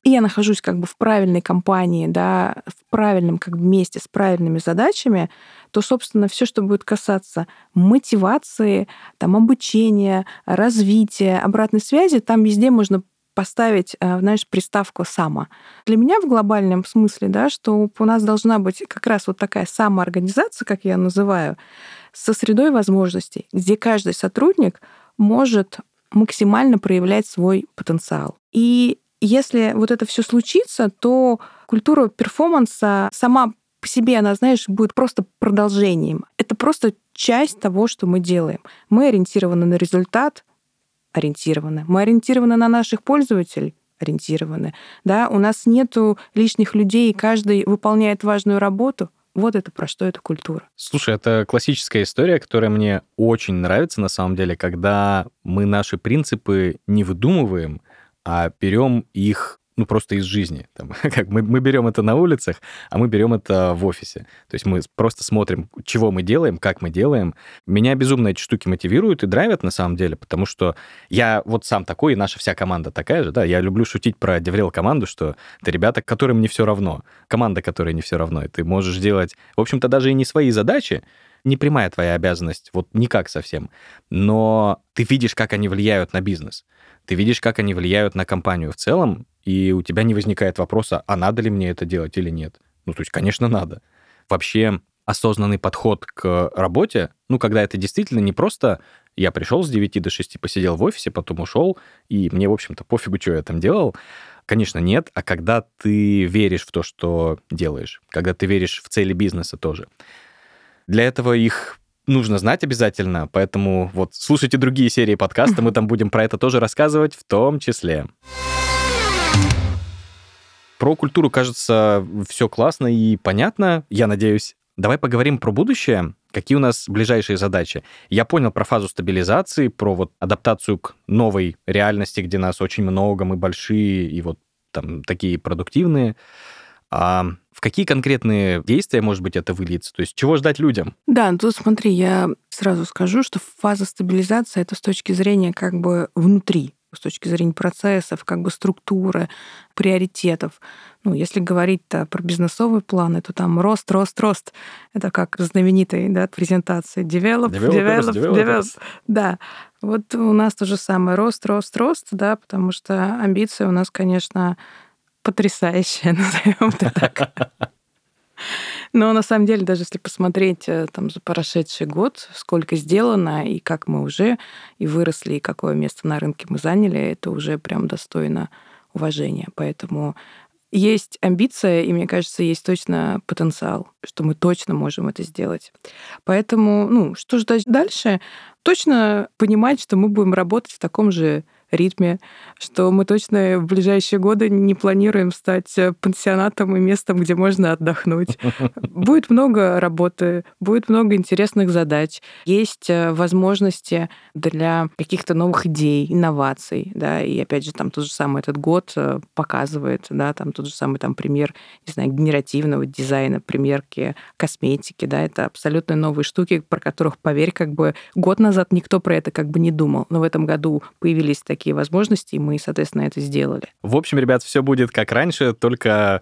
и я нахожусь как бы в правильной компании, да, в правильном как бы месте с правильными задачами, то, собственно, все, что будет касаться мотивации, там, обучения, развития, обратной связи, там везде можно поставить, э, знаешь, приставку «само». Для меня в глобальном смысле, да, что у нас должна быть как раз вот такая самоорганизация, как я называю, со средой возможностей, где каждый сотрудник может максимально проявлять свой потенциал. И если вот это все случится, то культура перформанса сама по себе, она, знаешь, будет просто продолжением. Это просто часть того, что мы делаем. Мы ориентированы на результат, ориентированы. Мы ориентированы на наших пользователей, ориентированы. Да, у нас нету лишних людей, каждый выполняет важную работу. Вот это про что эта культура. Слушай, это классическая история, которая мне очень нравится на самом деле, когда мы наши принципы не выдумываем, а берем их ну, просто из жизни. Там, как мы, мы берем это на улицах, а мы берем это в офисе. То есть мы просто смотрим, чего мы делаем, как мы делаем. Меня безумно эти штуки мотивируют и драйвят на самом деле, потому что я вот сам такой, и наша вся команда такая же, да, я люблю шутить про Деврел команду, что это ребята, которым не все равно, команда, которой не все равно, и ты можешь делать, в общем-то, даже и не свои задачи, не прямая твоя обязанность, вот никак совсем, но ты видишь, как они влияют на бизнес ты видишь, как они влияют на компанию в целом, и у тебя не возникает вопроса, а надо ли мне это делать или нет. Ну, то есть, конечно, надо. Вообще, осознанный подход к работе, ну, когда это действительно не просто я пришел с 9 до 6, посидел в офисе, потом ушел, и мне, в общем-то, пофигу, что я там делал. Конечно, нет, а когда ты веришь в то, что делаешь, когда ты веришь в цели бизнеса тоже. Для этого их нужно знать обязательно, поэтому вот слушайте другие серии подкаста, мы там будем про это тоже рассказывать в том числе. Про культуру, кажется, все классно и понятно, я надеюсь. Давай поговорим про будущее. Какие у нас ближайшие задачи? Я понял про фазу стабилизации, про вот адаптацию к новой реальности, где нас очень много, мы большие и вот там такие продуктивные. А в какие конкретные действия, может быть, это выльется? То есть чего ждать людям? Да, ну тут смотри, я сразу скажу, что фаза стабилизации это с точки зрения как бы внутри с точки зрения процессов, как бы структуры, приоритетов. Ну, если говорить про бизнесовые планы, то там рост, рост, рост. Это как знаменитой да, презентации. Develop, develop, develop, develop. Да. Вот у нас то же самое. Рост, рост, рост, да, потому что амбиция у нас, конечно, потрясающая, назовем это так. Но на самом деле, даже если посмотреть э, там за прошедший год, сколько сделано, и как мы уже и выросли, и какое место на рынке мы заняли, это уже прям достойно уважения. Поэтому есть амбиция, и мне кажется, есть точно потенциал, что мы точно можем это сделать. Поэтому, ну, что ждать дальше? Точно понимать, что мы будем работать в таком же ритме, что мы точно в ближайшие годы не планируем стать э, пансионатом и местом, где можно отдохнуть. Будет много работы, будет много интересных задач, есть э, возможности для каких-то новых идей, инноваций, да, и опять же там тот же самый этот год э, показывает, да, там тот же самый там пример, не знаю, генеративного дизайна, примерки косметики, да, это абсолютно новые штуки, про которых, поверь, как бы год назад никто про это как бы не думал, но в этом году появились такие такие возможности, и мы, соответственно, это сделали. В общем, ребят, все будет как раньше, только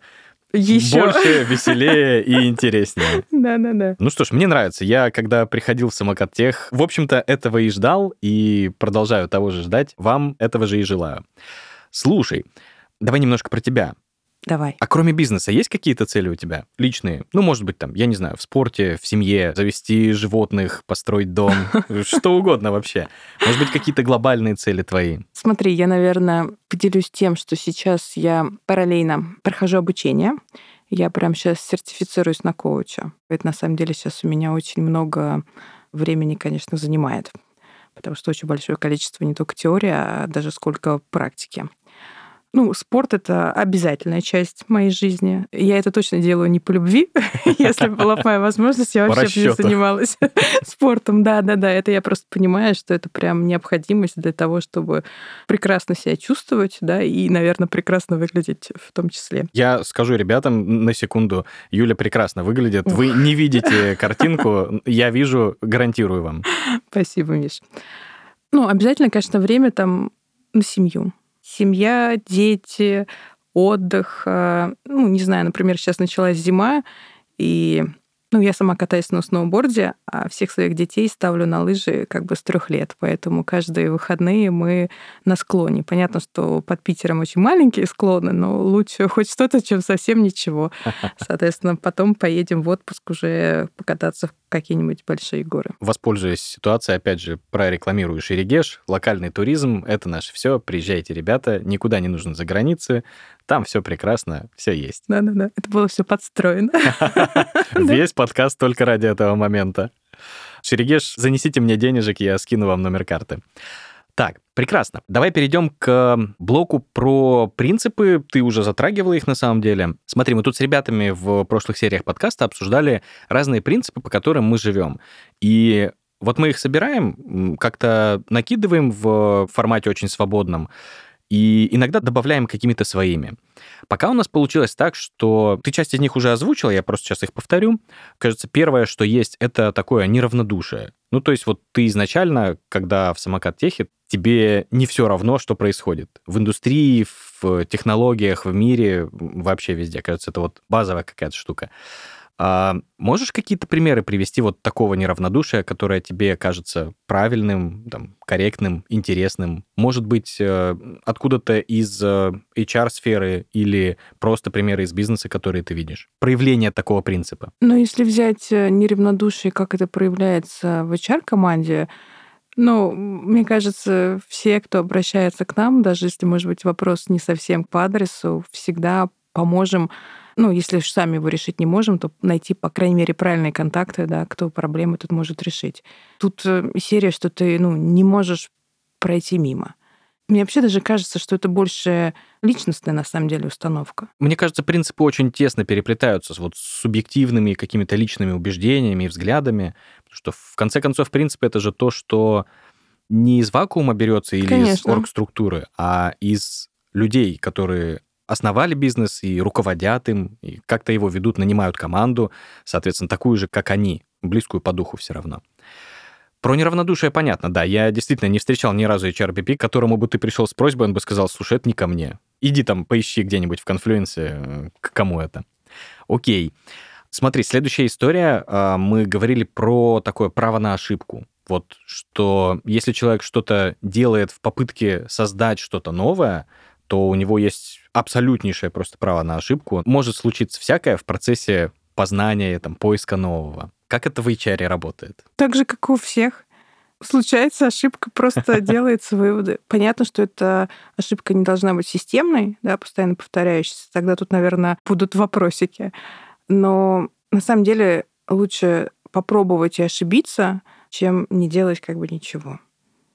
еще. Больше, веселее и интереснее. Да-да-да. Ну что ж, мне нравится. Я, когда приходил в самокат-тех, в общем-то, этого и ждал, и продолжаю того же ждать. Вам этого же и желаю. Слушай, давай немножко про тебя. Давай. А кроме бизнеса есть какие-то цели у тебя личные? Ну, может быть, там, я не знаю, в спорте, в семье, завести животных, построить дом, что угодно вообще. Может быть, какие-то глобальные цели твои? Смотри, я, наверное, поделюсь тем, что сейчас я параллельно прохожу обучение. Я прям сейчас сертифицируюсь на коуча. Это на самом деле сейчас у меня очень много времени, конечно, занимает, потому что очень большое количество не только теории, а даже сколько практики. Ну, спорт — это обязательная часть моей жизни. Я это точно делаю не по любви. Если была моя возможность, я вообще бы не занималась спортом. Да-да-да, это я просто понимаю, что это прям необходимость для того, чтобы прекрасно себя чувствовать, да, и, наверное, прекрасно выглядеть в том числе. Я скажу ребятам на секунду, Юля прекрасно выглядит. Вы не видите картинку, я вижу, гарантирую вам. Спасибо, Миш. Ну, обязательно, конечно, время там на семью семья, дети, отдых. Э, ну, не знаю, например, сейчас началась зима, и ну, я сама катаюсь на сноуборде, а всех своих детей ставлю на лыжи как бы с трех лет, поэтому каждые выходные мы на склоне. Понятно, что под Питером очень маленькие склоны, но лучше хоть что-то, чем совсем ничего. Соответственно, потом поедем в отпуск уже покататься в какие-нибудь большие горы. Воспользуясь ситуацией, опять же, прорекламирую Шерегеш, локальный туризм, это наше все. Приезжайте, ребята, никуда не нужно за границы, там все прекрасно, все есть. Да-да-да, это было все подстроено. Весь подкаст только ради этого момента. Шерегеш, занесите мне денежек, я скину вам номер карты. Так, прекрасно. Давай перейдем к блоку про принципы. Ты уже затрагивала их на самом деле. Смотри, мы тут с ребятами в прошлых сериях подкаста обсуждали разные принципы, по которым мы живем. И вот мы их собираем, как-то накидываем в формате очень свободном и иногда добавляем какими-то своими. Пока у нас получилось так, что ты часть из них уже озвучила, я просто сейчас их повторю. Кажется, первое, что есть, это такое неравнодушие. Ну, то есть вот ты изначально, когда в самокат техе, тебе не все равно, что происходит. В индустрии, в технологиях, в мире, вообще везде. Кажется, это вот базовая какая-то штука. А можешь какие-то примеры привести вот такого неравнодушия, которое тебе кажется правильным, там, корректным, интересным? Может быть, э, откуда-то из э, HR-сферы или просто примеры из бизнеса, которые ты видишь? Проявление такого принципа. Ну, если взять э, неравнодушие, как это проявляется в HR-команде, ну, мне кажется, все, кто обращается к нам, даже если, может быть, вопрос не совсем по адресу, всегда поможем Ну, если уж сами его решить не можем, то найти, по крайней мере, правильные контакты, да, кто проблемы тут может решить. Тут э, серия, что ты, ну, не можешь пройти мимо. Мне вообще даже кажется, что это больше личностная, на самом деле, установка. Мне кажется, принципы очень тесно переплетаются с вот субъективными какими-то личными убеждениями и взглядами. Потому что, в конце концов, принципы — это же то, что не из вакуума берется или Конечно. из оргструктуры, а из людей, которые основали бизнес и руководят им, и как-то его ведут, нанимают команду, соответственно, такую же, как они, близкую по духу все равно. Про неравнодушие понятно, да. Я действительно не встречал ни разу HRBP, к которому бы ты пришел с просьбой, он бы сказал, слушай, это не ко мне. Иди там, поищи где-нибудь в конфлюенсе, э, к кому это. Окей. Смотри, следующая история. А, мы говорили про такое право на ошибку. Вот что если человек что-то делает в попытке создать что-то новое, то у него есть абсолютнейшее просто право на ошибку. Может случиться всякое в процессе познания, там, поиска нового. Как это в HR работает? Так же, как у всех. Случается ошибка, просто делается выводы. Понятно, что эта ошибка не должна быть системной, да, постоянно повторяющейся. Тогда тут, наверное, будут вопросики. Но на самом деле лучше попробовать и ошибиться, чем не делать как бы ничего.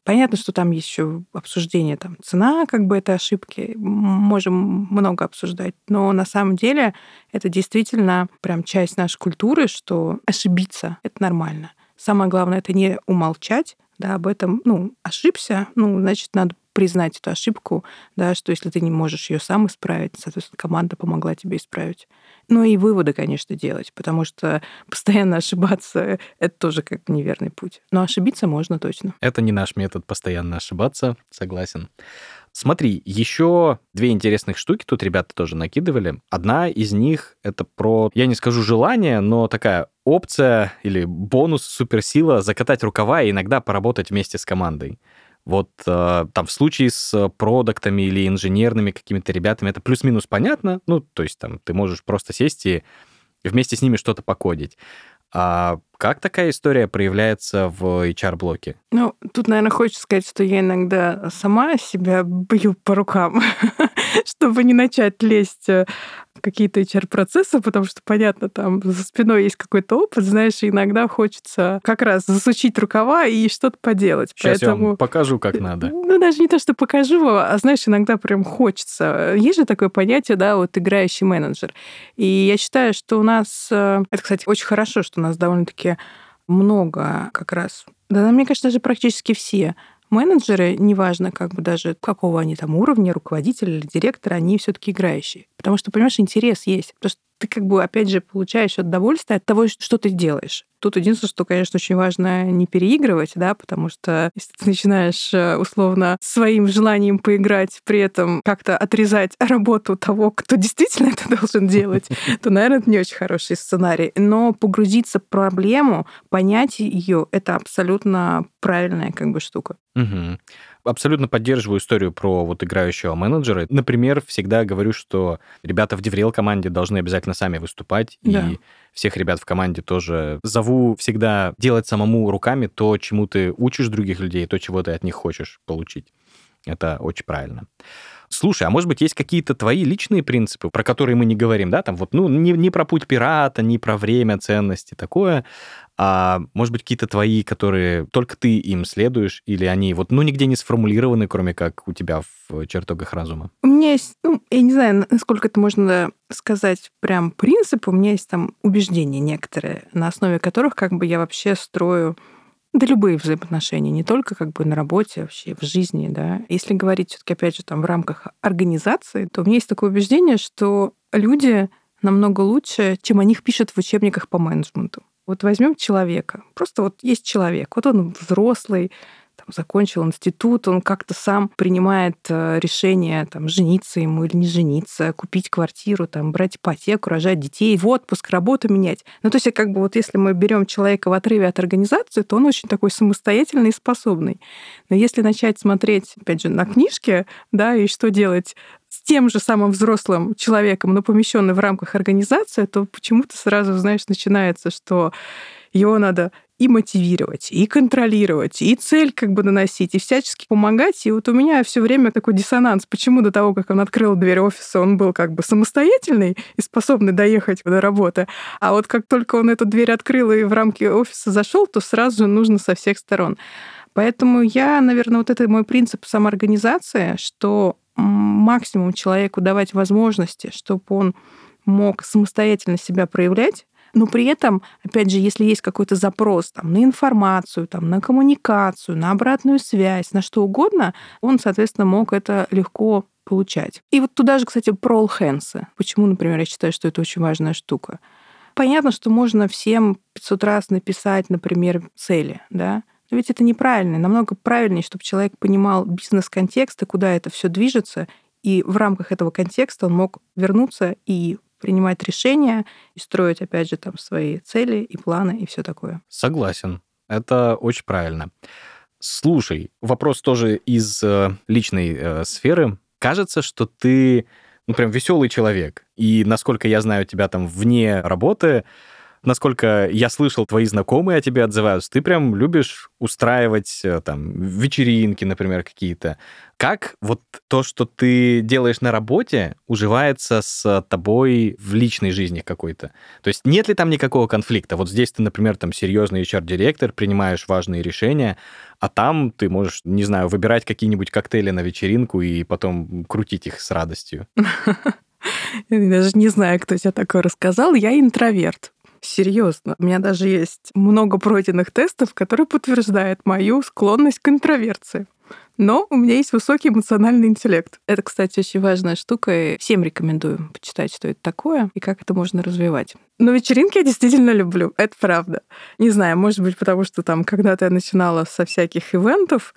Понятно, что там есть еще обсуждение, там, цена как бы этой ошибки, можем много обсуждать, но на самом деле это действительно прям часть нашей культуры, что ошибиться — это нормально. Самое главное — это не умолчать, да, об этом, ну, ошибся, ну, значит, надо признать эту ошибку, да, что если ты не можешь ее сам исправить, соответственно, команда помогла тебе исправить. Ну и выводы, конечно, делать, потому что постоянно ошибаться — это тоже как неверный путь. Но ошибиться можно точно. Это не наш метод постоянно ошибаться, согласен. Смотри, еще две интересных штуки тут ребята тоже накидывали. Одна из них — это про, я не скажу желание, но такая опция или бонус, суперсила закатать рукава и иногда поработать вместе с командой. Вот э, там в случае с продуктами или инженерными какими-то ребятами это плюс-минус понятно. Ну, то есть там ты можешь просто сесть и вместе с ними что-то покодить. А как такая история проявляется в HR-блоке? Ну, тут, наверное, хочется сказать, что я иногда сама себя бью по рукам, чтобы не начать лезть э, какие-то HR-процессы, потому что, понятно, там за спиной есть какой-то опыт, знаешь, иногда хочется как раз засучить рукава и что-то поделать. Сейчас Поэтому... я вам покажу, как надо. Ну, даже не то, что покажу, а, знаешь, иногда прям хочется. Есть же такое понятие, да, вот играющий менеджер. И я считаю, что у нас... Э, это, кстати, очень хорошо, что у нас довольно-таки много как раз да, мне кажется, даже практически все менеджеры, неважно, как бы даже какого они там уровня, руководителя или директора, они все-таки играющие. Потому что, понимаешь, интерес есть. Потому что ты как бы, опять же, получаешь удовольствие от того, что ты делаешь. Тут единственное, что, конечно, очень важно не переигрывать, да, потому что если ты начинаешь э, условно своим желанием поиграть, при этом как-то отрезать работу того, кто действительно это должен делать, то, наверное, это не очень хороший сценарий. Но погрузиться в проблему, понять ее, это абсолютно правильная как бы штука. Угу абсолютно поддерживаю историю про вот играющего менеджера. Например, всегда говорю, что ребята в DevRel команде должны обязательно сами выступать, да. и всех ребят в команде тоже зову всегда делать самому руками то, чему ты учишь других людей, то, чего ты от них хочешь получить. Это очень правильно. Слушай, а может быть, есть какие-то твои личные принципы, про которые мы не говорим, да, там вот, ну, не, не про путь пирата, не про время, ценности, такое, а может быть, какие-то твои, которые только ты им следуешь, или они вот, ну, нигде не сформулированы, кроме как у тебя в чертогах разума? У меня есть, ну, я не знаю, насколько это можно сказать прям принцип, у меня есть там убеждения некоторые, на основе которых как бы я вообще строю да любые взаимоотношения, не только как бы на работе, вообще в жизни, да. Если говорить все таки опять же, там в рамках организации, то у меня есть такое убеждение, что люди намного лучше, чем о них пишут в учебниках по менеджменту. Вот возьмем человека. Просто вот есть человек. Вот он взрослый, закончил институт, он как-то сам принимает э, решение там, жениться ему или не жениться, купить квартиру, там, брать ипотеку, рожать детей, в отпуск, работу менять. Ну, то есть, как бы вот если мы берем человека в отрыве от организации, то он очень такой самостоятельный и способный. Но если начать смотреть, опять же, на книжки, да, и что делать с тем же самым взрослым человеком, но помещенным в рамках организации, то почему-то сразу, знаешь, начинается, что его надо и мотивировать, и контролировать, и цель как бы наносить, и всячески помогать. И вот у меня все время такой диссонанс. Почему до того, как он открыл дверь офиса, он был как бы самостоятельный и способный доехать до работы, а вот как только он эту дверь открыл и в рамки офиса зашел, то сразу же нужно со всех сторон. Поэтому я, наверное, вот это мой принцип самоорганизации, что максимум человеку давать возможности, чтобы он мог самостоятельно себя проявлять, но при этом, опять же, если есть какой-то запрос там, на информацию, там, на коммуникацию, на обратную связь, на что угодно, он, соответственно, мог это легко получать. И вот туда же, кстати, про hands. Почему, например, я считаю, что это очень важная штука. Понятно, что можно всем 500 раз написать, например, цели, да, но ведь это неправильно. Намного правильнее, чтобы человек понимал бизнес-контекст и куда это все движется, и в рамках этого контекста он мог вернуться и принимать решения и строить, опять же, там свои цели и планы и все такое. Согласен. Это очень правильно. Слушай, вопрос тоже из э, личной э, сферы. Кажется, что ты, ну, прям веселый человек. И насколько я знаю тебя там вне работы, насколько я слышал, твои знакомые о тебе отзываются, ты прям любишь устраивать э, там вечеринки, например, какие-то. Как вот то, что ты делаешь на работе, уживается с тобой в личной жизни какой-то? То есть нет ли там никакого конфликта? Вот здесь ты, например, там серьезный HR-директор, принимаешь важные решения, а там ты можешь, не знаю, выбирать какие-нибудь коктейли на вечеринку и потом крутить их с радостью. Я даже не знаю, кто тебе такое рассказал. Я интроверт. Серьезно. У меня даже есть много пройденных тестов, которые подтверждают мою склонность к интроверции. Но у меня есть высокий эмоциональный интеллект. Это, кстати, очень важная штука. И всем рекомендую почитать, что это такое и как это можно развивать. Но вечеринки я действительно люблю, это правда. Не знаю, может быть, потому что там когда-то я начинала со всяких ивентов.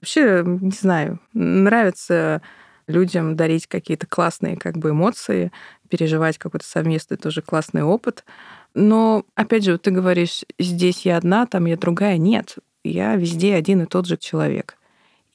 Вообще, не знаю, нравится людям дарить какие-то классные как бы эмоции, переживать какой-то совместный тоже классный опыт. Но, опять же, вот ты говоришь, здесь я одна, там я другая. Нет, я везде один и тот же человек.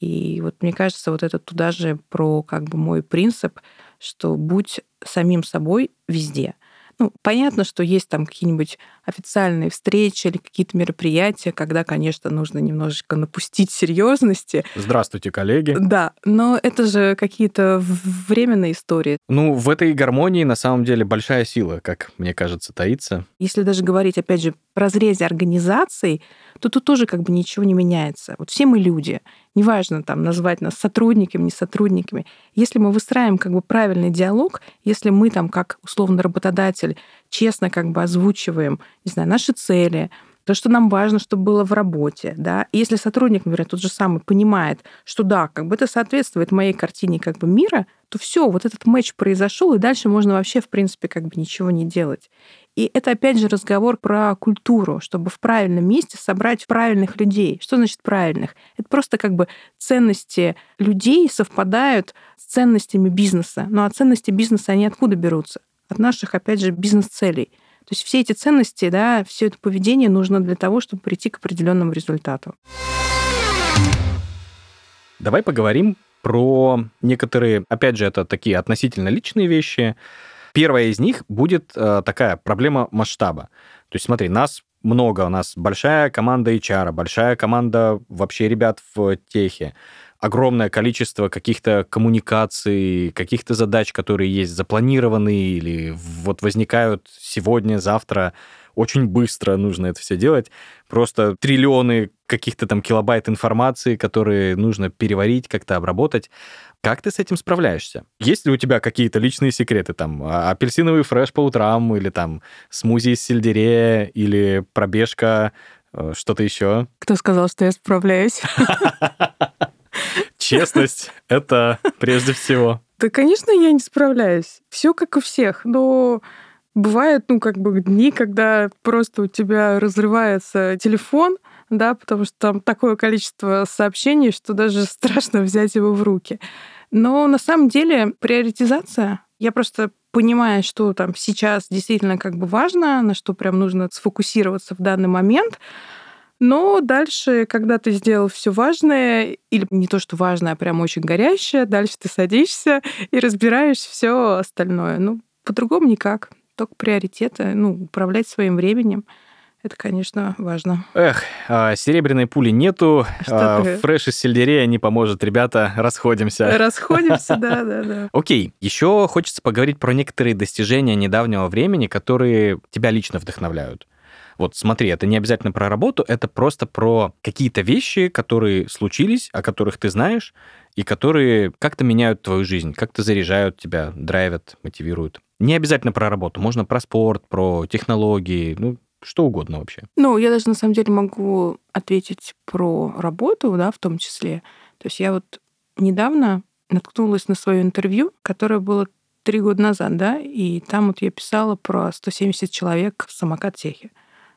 И вот мне кажется, вот это туда же про как бы мой принцип, что будь самим собой везде – ну, понятно, что есть там какие-нибудь официальные встречи или какие-то мероприятия, когда, конечно, нужно немножечко напустить серьезности. Здравствуйте, коллеги. Да, но это же какие-то временные истории. Ну, в этой гармонии на самом деле большая сила, как мне кажется, таится. Если даже говорить, опять же, в разрезе организаций, то тут тоже как бы ничего не меняется. Вот все мы люди. Неважно там назвать нас сотрудниками, не сотрудниками. Если мы выстраиваем как бы правильный диалог, если мы там как условно работодатель честно как бы озвучиваем, не знаю, наши цели, то, что нам важно, чтобы было в работе, да. И если сотрудник, например, тот же самый понимает, что да, как бы это соответствует моей картине как бы мира, то все, вот этот матч произошел, и дальше можно вообще, в принципе, как бы ничего не делать. И это, опять же, разговор про культуру, чтобы в правильном месте собрать правильных людей. Что значит правильных? Это просто как бы ценности людей совпадают с ценностями бизнеса. Ну а ценности бизнеса, они откуда берутся? От наших, опять же, бизнес-целей. То есть все эти ценности, да, все это поведение нужно для того, чтобы прийти к определенному результату. Давай поговорим про некоторые, опять же, это такие относительно личные вещи, Первая из них будет э, такая проблема масштаба. То есть смотри, нас много, у нас большая команда HR, большая команда вообще ребят в техе, огромное количество каких-то коммуникаций, каких-то задач, которые есть запланированы или вот возникают сегодня, завтра, очень быстро нужно это все делать. Просто триллионы каких-то там килобайт информации, которые нужно переварить, как-то обработать. Как ты с этим справляешься? Есть ли у тебя какие-то личные секреты, там, а, апельсиновый фреш по утрам, или там смузи из сельдерея, или пробежка, э, что-то еще? Кто сказал, что я справляюсь? Честность — это прежде всего. Да, конечно, я не справляюсь. Все как у всех, но бывают, ну, как бы дни, когда просто у тебя разрывается телефон, да, потому что там такое количество сообщений, что даже страшно взять его в руки. Но на самом деле приоритизация, я просто понимаю, что там сейчас действительно как бы важно, на что прям нужно сфокусироваться в данный момент, но дальше, когда ты сделал все важное, или не то, что важное, а прям очень горящее, дальше ты садишься и разбираешь все остальное. Ну, по-другому никак. Только приоритеты, ну, управлять своим временем. Это, конечно, важно. Эх, а, серебряной пули нету, Что а, ты? фреш из сельдерея не поможет, ребята, расходимся. Расходимся, да, да, да. Окей, еще хочется поговорить про некоторые достижения недавнего времени, которые тебя лично вдохновляют. Вот смотри, это не обязательно про работу, это просто про какие-то вещи, которые случились, о которых ты знаешь, и которые как-то меняют твою жизнь, как-то заряжают тебя, драйвят, мотивируют. Не обязательно про работу, можно про спорт, про технологии, ну, что угодно вообще. Ну, я даже на самом деле могу ответить про работу, да, в том числе. То есть я вот недавно наткнулась на свое интервью, которое было три года назад, да, и там вот я писала про 170 человек в самокат-техе.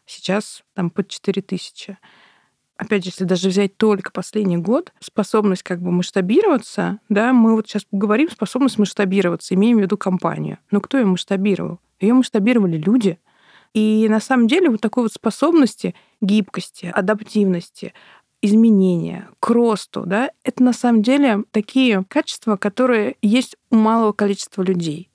Сейчас там под 4000. Опять же, если даже взять только последний год, способность как бы масштабироваться, да, мы вот сейчас говорим способность масштабироваться, имеем в виду компанию. Но кто ее масштабировал? Ее масштабировали люди. И на самом деле вот такой вот способности, гибкости, адаптивности, изменения, к росту, да, это на самом деле такие качества, которые есть у малого количества людей.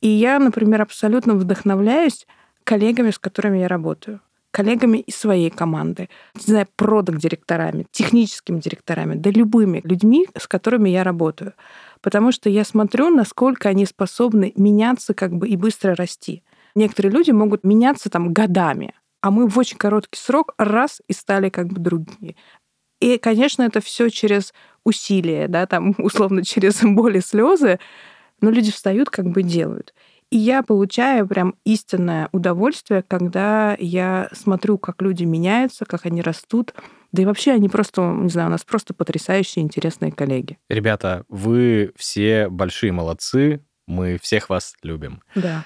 И я, например, абсолютно вдохновляюсь коллегами, с которыми я работаю коллегами из своей команды, не знаю, продакт-директорами, техническими директорами, да любыми людьми, с которыми я работаю. Потому что я смотрю, насколько они способны меняться как бы и быстро расти. Некоторые люди могут меняться там годами, а мы в очень короткий срок раз и стали как бы другие. И, конечно, это все через усилия, да, там, условно, через боль и слезы, но люди встают, как бы делают. И я получаю прям истинное удовольствие, когда я смотрю, как люди меняются, как они растут. Да и вообще они просто, не знаю, у нас просто потрясающие, интересные коллеги. Ребята, вы все большие молодцы, мы всех вас любим. Да.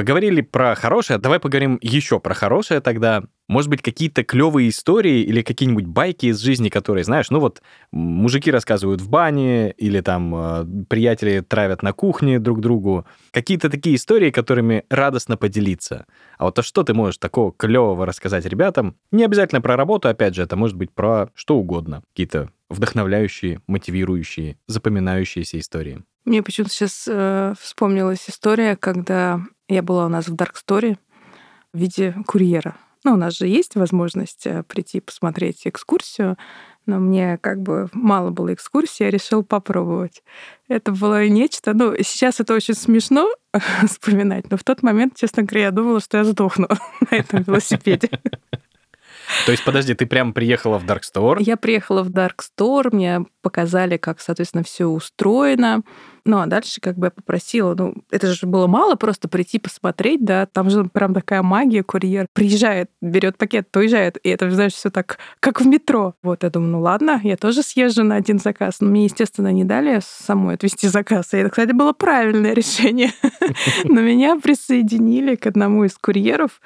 Поговорили про хорошее, давай поговорим еще про хорошее тогда. Может быть, какие-то клевые истории или какие-нибудь байки из жизни, которые, знаешь, ну вот мужики рассказывают в бане, или там э, приятели травят на кухне друг другу. Какие-то такие истории, которыми радостно поделиться. А вот а что ты можешь такого клевого рассказать ребятам? Не обязательно про работу, опять же, это может быть про что угодно. Какие-то вдохновляющие, мотивирующие, запоминающиеся истории. Мне почему-то сейчас э, вспомнилась история, когда я была у нас в Dark Story в виде курьера. Ну, у нас же есть возможность э, прийти посмотреть экскурсию, но мне как бы мало было экскурсии, я решил попробовать. Это было нечто... Ну, сейчас это очень смешно вспоминать, но в тот момент, честно говоря, я думала, что я сдохну на этом велосипеде. То есть, подожди, ты прям приехала в Dark Store? Я приехала в Dark Store, мне показали, как, соответственно, все устроено. Ну, а дальше как бы я попросила, ну, это же было мало просто прийти посмотреть, да, там же прям такая магия, курьер приезжает, берет пакет, уезжает, и это, знаешь, все так, как в метро. Вот, я думаю, ну ладно, я тоже съезжу на один заказ. Но мне, естественно, не дали самой отвезти заказ. И это, кстати, было правильное решение. Но меня присоединили к одному из курьеров,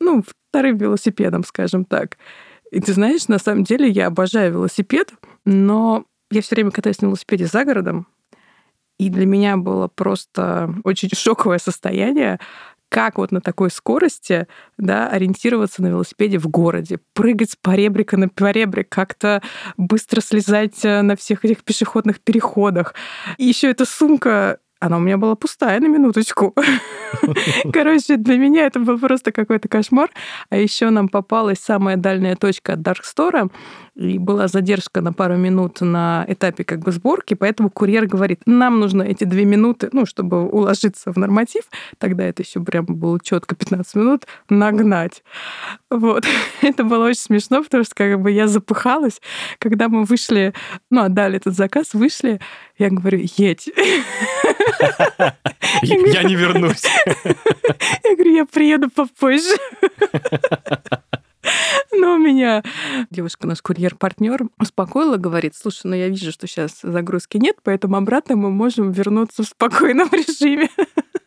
ну, вторым велосипедом, скажем так. И ты знаешь, на самом деле я обожаю велосипед, но я все время катаюсь на велосипеде за городом, и для меня было просто очень шоковое состояние, как вот на такой скорости да, ориентироваться на велосипеде в городе, прыгать с поребрика на поребрик, как-то быстро слезать э, на всех этих пешеходных переходах. И еще эта сумка она у меня была пустая на минуточку. Короче, для меня это был просто какой-то кошмар. А еще нам попалась самая дальняя точка от Store, и была задержка на пару минут на этапе как бы сборки, поэтому курьер говорит, нам нужно эти две минуты, ну, чтобы уложиться в норматив, тогда это еще прям было четко 15 минут, нагнать. Вот. Это было очень смешно, потому что как бы я запыхалась, когда мы вышли, ну, отдали этот заказ, вышли, я говорю, едь. Я не вернусь. Я говорю, я приеду попозже. Но у меня девушка, наш курьер-партнер, успокоила, говорит, слушай, ну я вижу, что сейчас загрузки нет, поэтому обратно мы можем вернуться в спокойном режиме.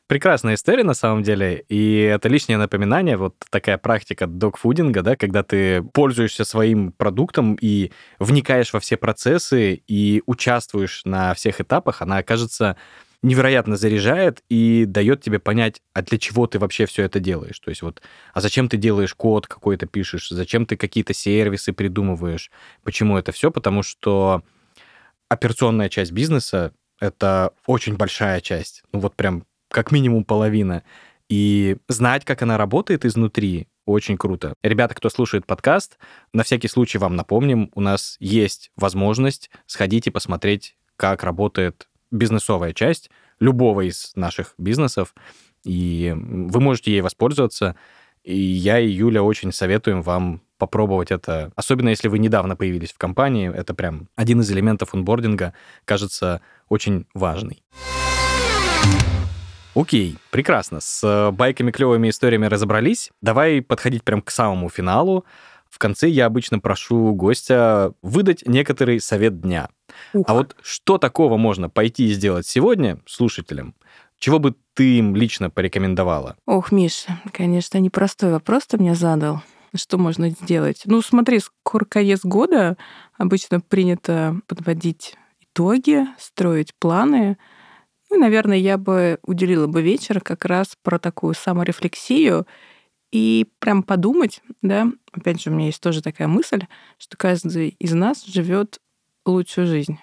Прекрасная история на самом деле, и это лишнее напоминание, вот такая практика докфудинга, да, когда ты пользуешься своим продуктом и вникаешь во все процессы и участвуешь на всех этапах, она окажется невероятно заряжает и дает тебе понять, а для чего ты вообще все это делаешь. То есть вот, а зачем ты делаешь код какой-то пишешь, зачем ты какие-то сервисы придумываешь, почему это все, потому что операционная часть бизнеса — это очень большая часть, ну вот прям как минимум половина. И знать, как она работает изнутри, очень круто. Ребята, кто слушает подкаст, на всякий случай вам напомним, у нас есть возможность сходить и посмотреть, как работает бизнесовая часть любого из наших бизнесов, и вы можете ей воспользоваться. И я и Юля очень советуем вам попробовать это, особенно если вы недавно появились в компании, это прям один из элементов онбординга, кажется очень важный. Окей, прекрасно. С байками, клевыми историями разобрались. Давай подходить прям к самому финалу. В конце я обычно прошу гостя выдать некоторый совет дня. Ух. А вот что такого можно пойти и сделать сегодня слушателям? Чего бы ты им лично порекомендовала? Ох, Миша, конечно, непростой вопрос ты мне задал. Что можно сделать? Ну, смотри, скоро конец года. Обычно принято подводить итоги, строить планы. Ну, наверное, я бы уделила бы вечер как раз про такую саморефлексию и прям подумать, да, опять же, у меня есть тоже такая мысль, что каждый из нас живет лучшую жизнь.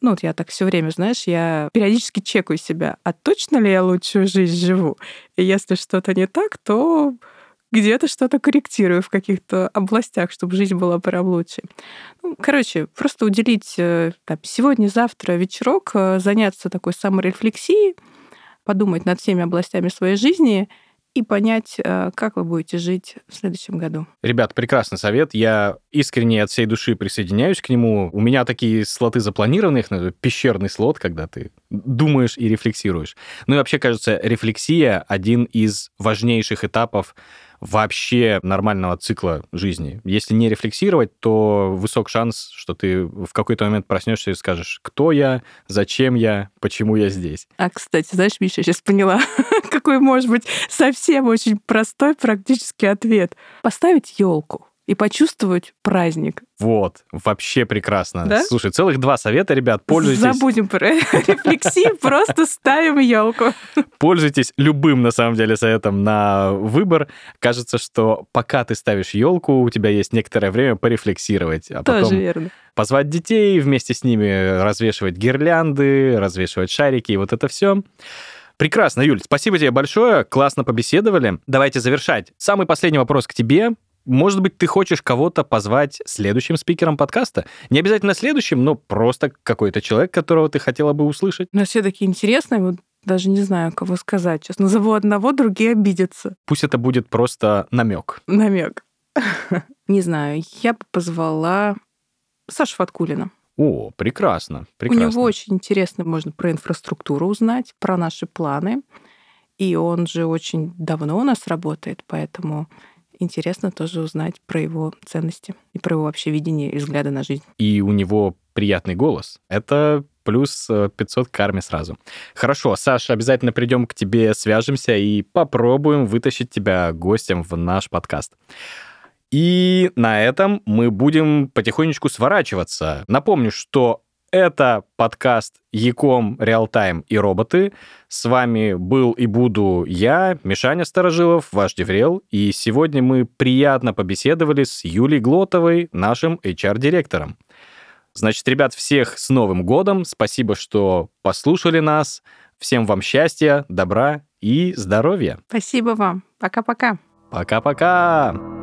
Ну, вот я так все время, знаешь, я периодически чекаю себя, а точно ли я лучшую жизнь живу? И если что-то не так, то где-то что-то корректирую в каких-то областях, чтобы жизнь была прям лучше. Ну, короче, просто уделить э, там, сегодня-завтра вечерок, э, заняться такой саморефлексией, подумать над всеми областями своей жизни — и понять, э, как вы будете жить в следующем году. Ребят, прекрасный совет. Я искренне от всей души присоединяюсь к нему. У меня такие слоты запланированы, их называют пещерный слот, когда ты думаешь и рефлексируешь. Ну и вообще, кажется, рефлексия — один из важнейших этапов вообще нормального цикла жизни. Если не рефлексировать, то высок шанс, что ты в какой-то момент проснешься и скажешь, кто я, зачем я, почему я здесь. А, кстати, знаешь, Миша, я сейчас поняла, какой может быть совсем очень простой практический ответ. Поставить елку и почувствовать праздник. Вот, вообще прекрасно. Да? Слушай, целых два совета, ребят, пользуйтесь. Забудем про рефлексию, просто ставим елку. Пользуйтесь любым, на самом деле, советом на выбор. Кажется, что пока ты ставишь елку, у тебя есть некоторое время порефлексировать. А Тоже верно. Позвать детей, вместе с ними развешивать гирлянды, развешивать шарики и вот это все. Прекрасно, Юль, спасибо тебе большое, классно побеседовали. Давайте завершать. Самый последний вопрос к тебе. Может быть, ты хочешь кого-то позвать следующим спикером подкаста? Не обязательно следующим, но просто какой-то человек, которого ты хотела бы услышать. Но все такие интересные, вот даже не знаю, кого сказать. Сейчас назову одного, другие обидятся. Пусть это будет просто намек. Намек. Не знаю, я бы позвала Сашу Фаткулина. О, прекрасно, прекрасно. У него очень интересно, можно про инфраструктуру узнать, про наши планы. И он же очень давно у нас работает, поэтому интересно тоже узнать про его ценности и про его вообще видение и взгляды на жизнь. И у него приятный голос. Это плюс 500 э, карме сразу. Хорошо, Саша, обязательно придем к тебе, свяжемся и попробуем вытащить тебя гостем в наш подкаст. И на этом мы будем потихонечку сворачиваться. Напомню, что это подкаст Ecom Realtime и роботы. С вами был и буду я, Мишаня Старожилов, ваш DevRel. И сегодня мы приятно побеседовали с Юлей Глотовой, нашим HR-директором. Значит, ребят, всех с Новым годом. Спасибо, что послушали нас. Всем вам счастья, добра и здоровья. Спасибо вам. Пока-пока. Пока-пока.